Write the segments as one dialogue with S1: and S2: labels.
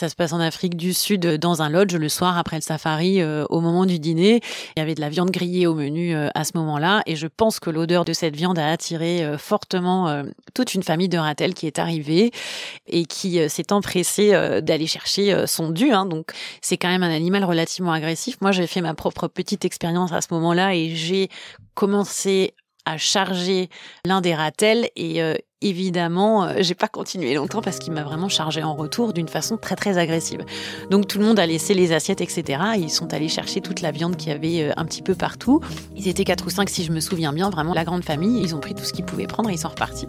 S1: Ça se passe en Afrique du Sud, dans un lodge, le soir après le safari, au moment du dîner. Il y avait de la viande grillée au menu à ce moment-là, et je pense que l'odeur de cette viande a attiré fortement toute une famille de ratels qui est arrivée et qui s'est empressée d'aller chercher son dû. Hein. Donc c'est quand même un animal relativement agressif. Moi, j'ai fait ma propre petite expérience à ce moment-là et j'ai commencé à charger l'un des ratels et euh, évidemment, euh, j'ai pas continué longtemps parce qu'il m'a vraiment chargé en retour d'une façon très très agressive. Donc tout le monde a laissé les assiettes, etc. ils sont allés chercher toute la viande qu'il y avait euh, un petit peu partout. Ils étaient quatre ou cinq si je me souviens bien, vraiment la grande famille. Ils ont pris tout ce qu'ils pouvaient prendre et ils sont repartis.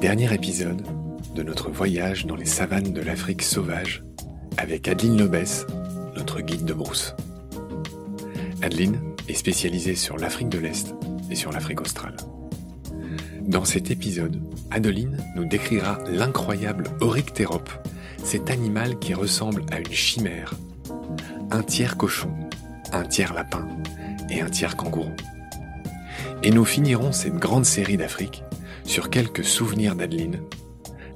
S2: Dernier épisode de notre voyage dans les savanes de l'Afrique sauvage avec Adeline Lobès, notre guide de brousse. Adeline est spécialisée sur l'Afrique de l'Est et sur l'Afrique australe. Dans cet épisode, Adeline nous décrira l'incroyable Oryctérope, cet animal qui ressemble à une chimère. Un tiers cochon, un tiers lapin et un tiers kangourou. Et nous finirons cette grande série d'Afrique sur quelques souvenirs d'Adeline,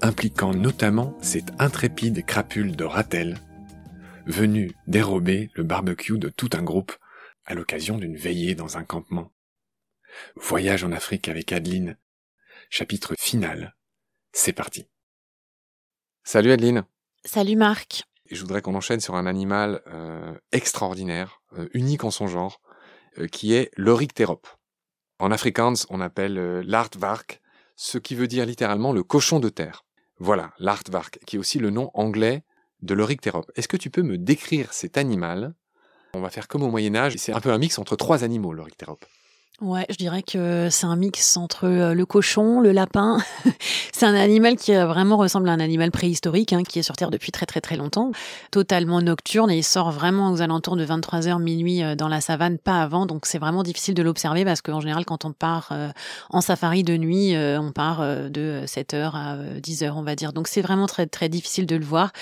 S2: impliquant notamment cette intrépide crapule de Ratel, venue dérober le barbecue de tout un groupe à l'occasion d'une veillée dans un campement. Voyage en Afrique avec Adeline. Chapitre final. C'est parti. Salut Adeline.
S1: Salut Marc.
S2: je voudrais qu'on enchaîne sur un animal euh, extraordinaire, euh, unique en son genre, euh, qui est l'Oryctérope. En afrikaans, on appelle l'artvark, ce qui veut dire littéralement le cochon de terre. Voilà, l'artvark, qui est aussi le nom anglais de l'Oryctérope. Est-ce que tu peux me décrire cet animal? On va faire comme au Moyen Âge, c'est un peu un mix entre trois animaux, l'Oryctérope.
S1: Ouais, je dirais que c'est un mix entre euh, le cochon, le lapin. c'est un animal qui euh, vraiment ressemble à un animal préhistorique, hein, qui est sur Terre depuis très très très longtemps, totalement nocturne et il sort vraiment aux alentours de 23h minuit euh, dans la savane, pas avant. Donc c'est vraiment difficile de l'observer parce qu'en général, quand on part en safari de nuit, on part de 7h à 10h, on va dire. Donc c'est vraiment très très difficile de le voir.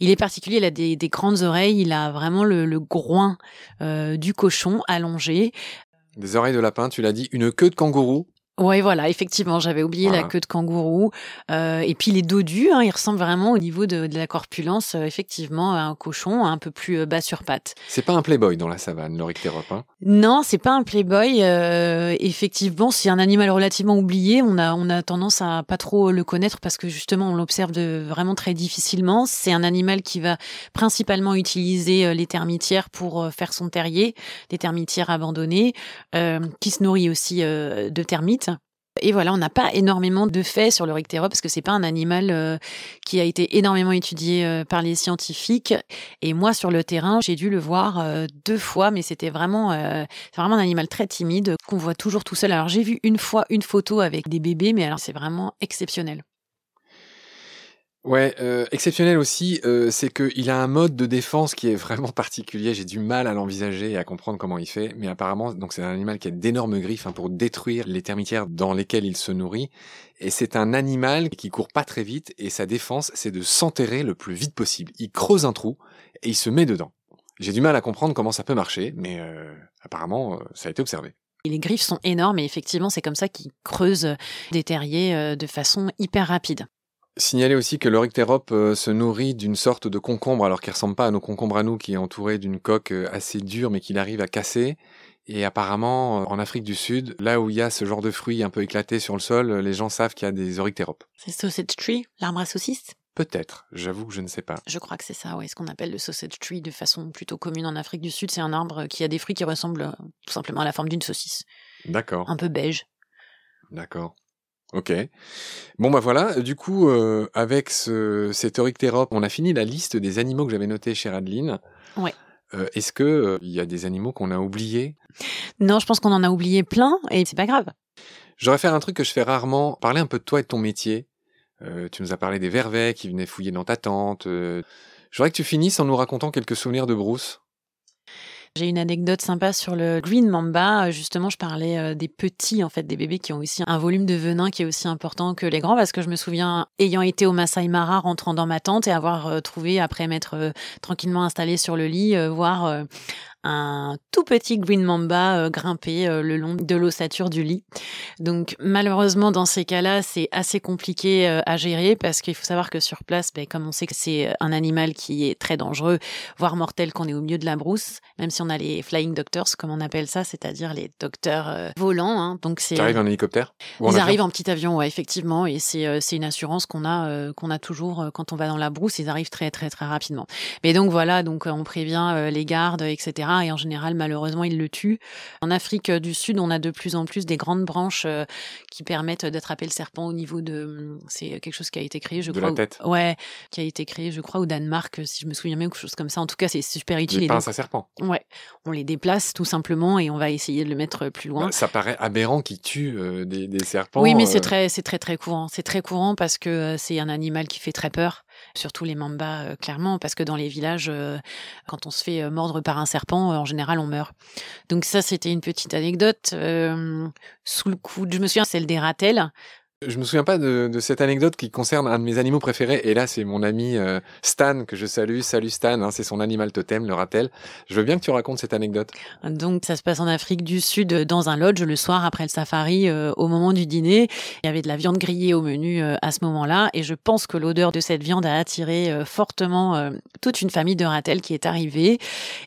S1: Il est particulier, il a des, grandes oreilles, il a vraiment le, le groin du cochon allongé.
S2: Des oreilles de lapin, tu l'as dit, une queue de kangourou
S1: oui, voilà, effectivement, j'avais oublié la queue de kangourou. Euh, et puis les dodus, hein, ils ressemblent vraiment au niveau de, la corpulence, euh, effectivement, à un cochon un peu plus euh, bas sur pattes.
S2: C'est pas un playboy dans la savane, l'Oryctérope, hein?
S1: Non, c'est pas un playboy. effectivement, c'est un animal relativement oublié. On a, on a tendance à pas trop le connaître parce que justement, on l'observe de vraiment très difficilement. C'est un animal qui va principalement utiliser les termitières pour faire son terrier, des termitières abandonnées, qui se nourrit aussi de termites. Et voilà, on n'a pas énormément de faits sur le parce que c'est pas un animal euh, qui a été énormément étudié euh, par les scientifiques. Et moi, sur le terrain, j'ai dû le voir euh, deux fois, mais c'était vraiment, c'est vraiment un animal très timide qu'on voit toujours tout seul. Alors j'ai vu une fois une photo avec des bébés, mais alors c'est vraiment exceptionnel.
S2: Ouais, euh, exceptionnel aussi, euh, c'est qu'il a un mode de défense qui est vraiment particulier. J'ai du mal à l'envisager et à comprendre comment il fait, mais apparemment, donc c'est un animal qui a d'énormes griffes hein, pour détruire les termitières dans lesquelles il se nourrit. Et c'est un animal qui court pas très vite et sa défense, c'est de s'enterrer le plus vite possible. Il creuse un trou et il se met dedans. J'ai du mal à comprendre comment ça peut marcher, mais euh, apparemment, ça a été observé.
S1: les griffes sont énormes et effectivement, c'est comme ça qu'il creuse des terriers de façon hyper rapide.
S2: Signaler aussi que l'Oryctérope euh, se nourrit d'une sorte de concombre, alors qu'il ressemble pas à nos concombres à nous, qui est entouré d'une coque euh, assez dure, mais qu'il arrive à casser. Et apparemment, euh, en Afrique du Sud, là où il y a ce genre de fruits un peu éclatés sur le sol, les gens savent qu'il y a des Oryctéropes.
S1: C'est sausage tree, l'arbre à saucisse
S2: Peut-être, j'avoue que je ne sais pas.
S1: Je crois que c'est ça, oui, ce qu'on appelle le sausage tree de façon plutôt commune en Afrique du Sud. C'est un arbre qui a des fruits qui ressemblent tout simplement à la forme d'une saucisse.
S2: D'accord.
S1: Un peu beige.
S2: D'accord. Ok. Bon bah voilà, du coup, euh, avec ce, cet Oryctérope, on a fini la liste des animaux que j'avais notés chez Adeline.
S1: Ouais.
S2: Euh, est-ce que euh, il y a des animaux qu'on a oubliés?
S1: Non, je pense qu'on en a oublié plein et c'est pas grave.
S2: J'aurais faire un truc que je fais rarement, parler un peu de toi et de ton métier. tu nous as parlé des vervets qui venaient fouiller dans ta tente. je voudrais que tu finisses en nous racontant quelques souvenirs de Bruce.
S1: J'ai une anecdote sympa sur le Green Mamba. Justement, je parlais euh, des petits, en fait, des bébés qui ont aussi un volume de venin qui est aussi important que les grands, parce que je me souviens, ayant été au Masai Mara, rentrant dans ma tente et avoir euh, trouvé, après m'être euh, tranquillement installée sur le lit, voir un tout petit green mamba euh, grimper euh, le long de l'ossature du lit. Donc malheureusement dans ces cas-là, c'est assez compliqué euh, à gérer parce qu'il faut savoir que sur place, ben, comme on sait que c'est un animal qui est très dangereux, voire mortel qu'on est au milieu de la brousse, même si on a les flying doctors comme on appelle ça, c'est-à-dire les docteurs volants. Hein. donc c'est.
S2: Ils arrivent en hélicoptère.
S1: Ils arrivent en petit avion, ouais, effectivement, et c'est c'est une assurance qu'on a qu'on a toujours quand on va dans la brousse. Ils arrivent très très très rapidement. Mais donc voilà, donc on prévient les gardes, etc. Et en général, malheureusement, ils le tuent. En Afrique du Sud, on a de plus en plus des grandes branches euh, qui permettent d'attraper le serpent au niveau de. C'est quelque chose qui a été créé, je
S2: de
S1: crois.
S2: la tête.
S1: Ouais, qui a été créé, je crois, au Danemark, si je me souviens bien, ou quelque chose comme ça. En tout cas, c'est super utile.
S2: Des pinces à serpent.
S1: Ouais, on les déplace tout simplement et on va essayer de le mettre plus loin.
S2: Bah, ça paraît aberrant qu'ils tuent euh, des, des, serpents.
S1: Oui, mais c'est
S2: euh.
S1: très, c'est très très courant. C'est très courant parce que c'est un animal qui fait très peur surtout les mambas, clairement, parce que dans les villages, quand on se fait mordre par un serpent, en général, on meurt. Donc ça, c'était une petite anecdote. sous le coup, je me souviens, celle des ratels.
S2: Je me souviens pas de, cette anecdote qui concerne un de mes animaux préférés. Et là, c'est mon ami euh, Stan que je salue. Salut Stan, hein, c'est son animal totem, le ratel. Je veux bien que tu racontes cette anecdote.
S1: Donc, ça se passe en Afrique du Sud, dans un lodge le soir après le safari, euh, au moment du dîner. Il y avait de la viande grillée au menu euh, à ce moment-là, et je pense que l'odeur de cette viande a attiré euh, fortement euh, toute une famille de ratels qui est arrivée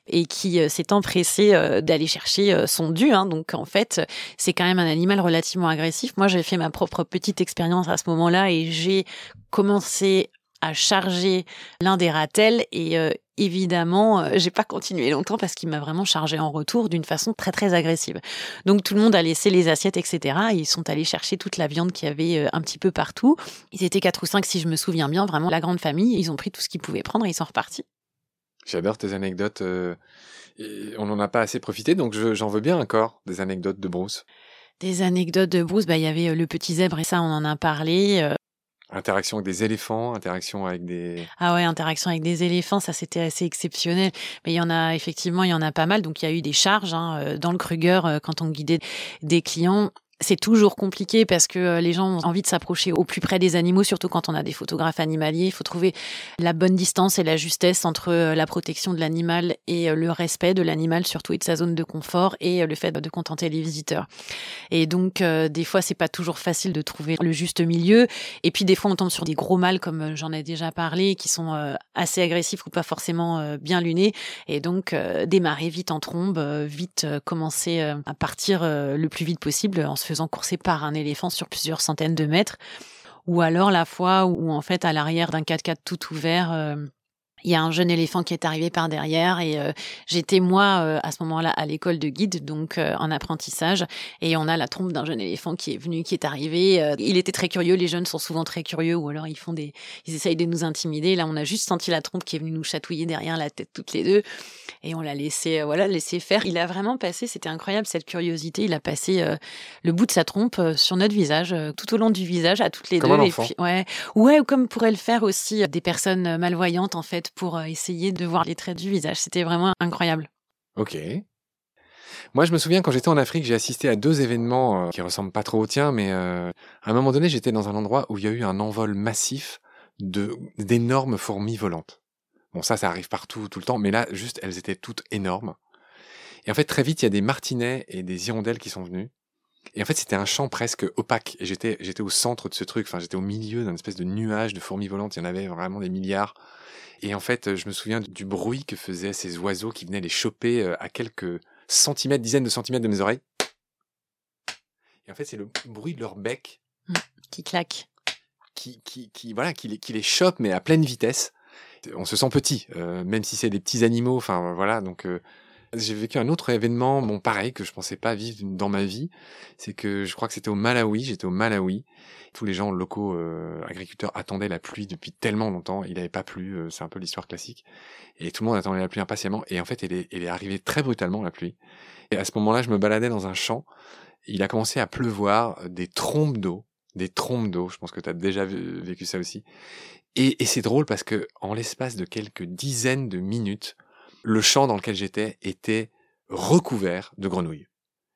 S1: et qui s'est empressée d'aller chercher son dû. Hein. Donc, en fait, c'est quand même un animal relativement agressif. Moi, j'ai fait ma propre petite petite expérience à ce moment-là et j'ai commencé à charger l'un des ratels et euh, évidemment, euh, j'ai pas continué longtemps parce qu'il m'a vraiment chargé en retour d'une façon très très agressive. Donc tout le monde a laissé les assiettes, etc. Et ils sont allés chercher toute la viande qu'il y avait euh, un petit peu partout. Ils étaient quatre ou cinq, si je me souviens bien, vraiment la grande famille. Ils ont pris tout ce qu'ils pouvaient prendre et ils sont repartis.
S2: J'adore tes anecdotes. on n'en a pas assez profité, donc j'en veux bien encore des anecdotes de Bruce.
S1: Des anecdotes de Bruce, bah, il y avait euh, le petit zèbre et ça, on en a parlé. Euh.
S2: Interaction avec des éléphants, interaction avec des...
S1: Ah ouais, interaction avec des éléphants, ça c'était assez exceptionnel. Mais il y en a, effectivement, il y en a pas mal. Donc il y a eu des charges hein, euh, dans le Kruger quand on guidait des clients c'est toujours compliqué parce que euh, les gens ont envie de s'approcher au plus près des animaux, surtout quand on a des photographes animaliers. Il faut trouver la bonne distance et la justesse entre euh, la protection de l'animal et euh, le respect de l'animal, surtout et de sa zone de confort et le fait de contenter les visiteurs. Et donc, des fois, c'est pas toujours facile de trouver le juste milieu. Et puis, des fois, on tombe sur des gros mâles, comme j'en ai déjà parlé, qui sont assez agressifs ou pas forcément bien lunés. Et donc, démarrer vite en trombe, vite commencer à partir le plus vite possible en se faisant courser par un éléphant sur plusieurs centaines de mètres, ou alors la fois où en fait à l'arrière d'un 4x4 tout ouvert, euh, il y a un jeune éléphant qui est arrivé par derrière et euh, j'étais moi euh, à ce moment-là à l'école de guide donc en apprentissage et on a la trompe d'un jeune éléphant qui est venu qui est arrivé il était très curieux les jeunes sont souvent très curieux ou alors ils font des ils essayent de nous intimider là on a juste senti la trompe qui est venue nous chatouiller derrière la tête toutes les deux et on l'a laissé euh, voilà laissé faire. Il a vraiment passé, c'était incroyable cette curiosité. Il a passé euh, le bout de sa trompe euh, sur notre visage, tout au long du visage, à toutes les
S2: comme
S1: deux.
S2: Un
S1: ouais, ouais, ou comme pourraient le faire aussi des personnes malvoyantes en fait pour essayer de voir les traits du visage. C'était vraiment incroyable.
S2: Ok. Moi, je me souviens quand j'étais en Afrique, j'ai assisté à deux événements qui ressemblent pas trop au tien, mais à un moment donné, j'étais dans un endroit où il y a eu un envol massif de d'énormes fourmis volantes. Bon, ça, ça arrive partout, tout le temps, mais là, juste, elles étaient toutes énormes. Et en fait, très vite, il y a des martinets et des hirondelles qui sont venus. Et en fait, c'était un champ presque opaque. Et j'étais, j'étais au centre de ce truc. Enfin, j'étais au milieu d'un espèce de nuage de fourmis volantes. Il y en avait vraiment des milliards. Et en fait, je me souviens du bruit que faisaient ces oiseaux qui venaient les choper euh, à quelques centimètres, dizaines de centimètres de mes oreilles. Et en fait, c'est le bruit de leur bec.
S1: Mmh, qui claque.
S2: Qui, qui, qui, voilà, qui les, qui les chope, mais à pleine vitesse on se sent petit, euh, même si c'est des petits animaux. Enfin voilà, donc euh, j'ai vécu un autre événement, bon pareil que je pensais pas vivre dans ma vie. C'est que je crois que c'était au Malawi. J'étais au Malawi. Tous les gens locaux euh, agriculteurs attendaient la pluie depuis tellement longtemps. Il n'avait pas plu. c'est un peu l'histoire classique. Et tout le monde attendait la pluie impatiemment. Et en fait, elle est, elle est arrivée très brutalement la pluie. Et à ce moment-là, je me baladais dans un champ. Il a commencé à pleuvoir des trompes d'eau des trompes d'eau. Je pense que tu as déjà vécu ça aussi. Et, c'est drôle parce que en l'espace de quelques dizaines de minutes, le champ dans lequel j'étais était recouvert de grenouilles.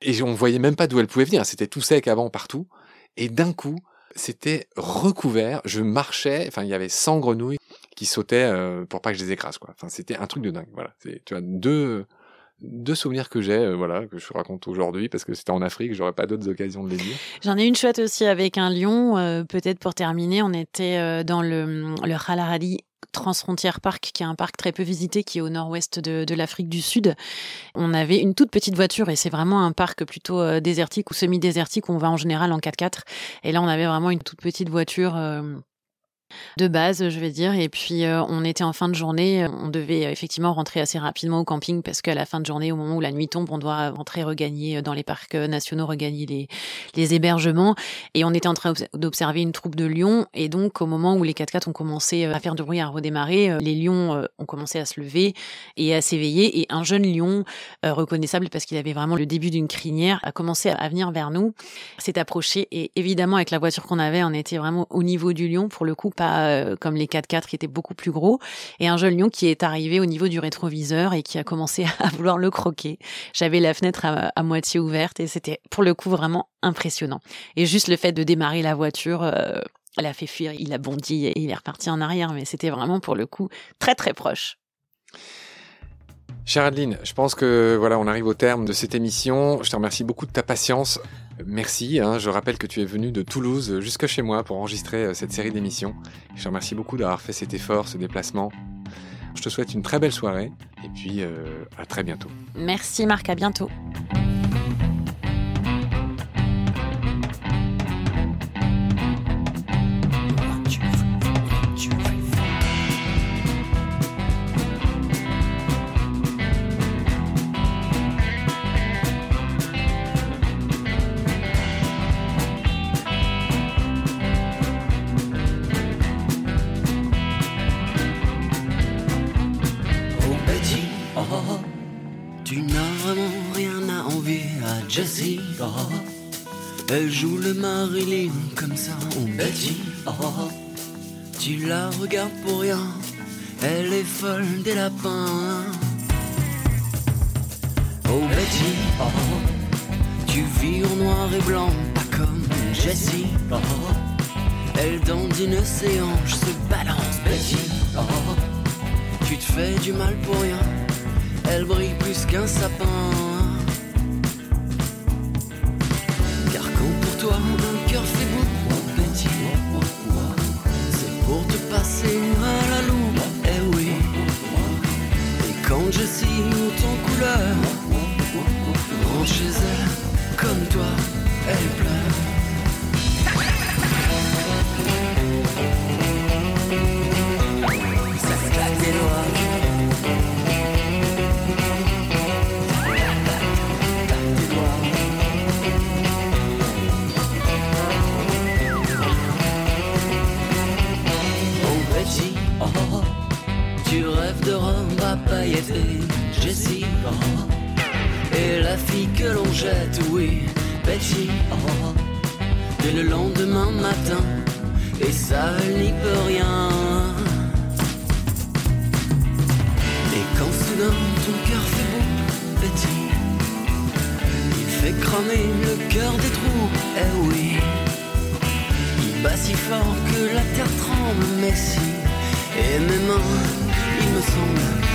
S2: Et on voyait même pas d'où elles pouvaient venir. C'était tout sec avant partout. Et d'un coup, c'était recouvert. Je marchais. Enfin, il y avait 100 grenouilles qui sautaient euh, pour pas que je les écrase. Quoi. Enfin, c'était un truc de dingue. Voilà. Tu as deux deux souvenirs que j'ai, voilà, que je raconte aujourd'hui parce que c'était en Afrique, j'aurais pas d'autres occasions de les dire.
S1: J'en ai une chouette aussi avec un lion. Peut-être pour terminer, on était dans le, le Transfrontière Park, qui est un parc très peu visité, qui est au nord-ouest de, l'Afrique du Sud. On avait une toute petite voiture et c'est vraiment un parc plutôt euh, désertique ou semi-désertique où on va en général en 4x4. Et là, on avait vraiment une toute petite voiture euh, de base, je vais dire. Et puis, euh, on était en fin de journée. On devait euh, effectivement rentrer assez rapidement au camping parce qu'à la fin de journée, au moment où la nuit tombe, on doit rentrer, regagner euh, dans les parcs nationaux, regagner les, les hébergements. Et on était en train d'observer une troupe de lions. Et donc, au moment où les 4x4 ont commencé à faire du bruit, à redémarrer, les lions ont commencé à se lever et à s'éveiller. Et un jeune lion, reconnaissable parce qu'il avait vraiment le début d'une crinière, a commencé à venir vers nous, s'est approché. Et évidemment, avec la voiture qu'on avait, on était vraiment au niveau du lion pour le coup pas euh, comme les 4x4 qui étaient beaucoup plus gros, et un jeune lion qui est arrivé au niveau du rétroviseur et qui a commencé à vouloir le croquer. J'avais la fenêtre à, moitié ouverte et c'était pour le coup vraiment impressionnant. Et juste le fait de démarrer la voiture, euh, elle a fait fuir, il a bondi et il est reparti en arrière, mais c'était vraiment pour le coup très très proche.
S2: Chère Adeline, je pense que voilà, on arrive au terme de cette émission. Je te remercie beaucoup de ta patience. Merci. Hein. je rappelle que tu es venu de Toulouse jusque chez moi pour enregistrer euh, cette série d'émissions. Je te remercie beaucoup d'avoir fait cet effort, ce déplacement. Je te souhaite une très belle soirée et puis euh, à très bientôt.
S1: Merci Marc, à bientôt.
S3: Elle joue le Marilyn comme ça, on Betty. Oh, tu la regardes pour rien, elle est folle des lapins. Oh Betty, oh, tu vis en noir et blanc, pas comme Jessie. Oh, elle dandine ses hanches, se balance Betty. Oh, tu te fais du mal pour rien, elle brille plus qu'un sapin. Un cœur fait beau, petit. C'est pour te passer à la loupe, eh oui. Et quand je signe ton couleur, rentre chez elle, comme toi, elle pleure. Jessie, et la fille que l'on jette, oui, Betty, oh, dès le lendemain matin, et ça n'y peut rien. Et quand soudain ton cœur fait beau, Betty, il fait cramer le cœur des trous, eh oui. Il bat si fort que la terre tremble, mais si, et mes mains, il me semble,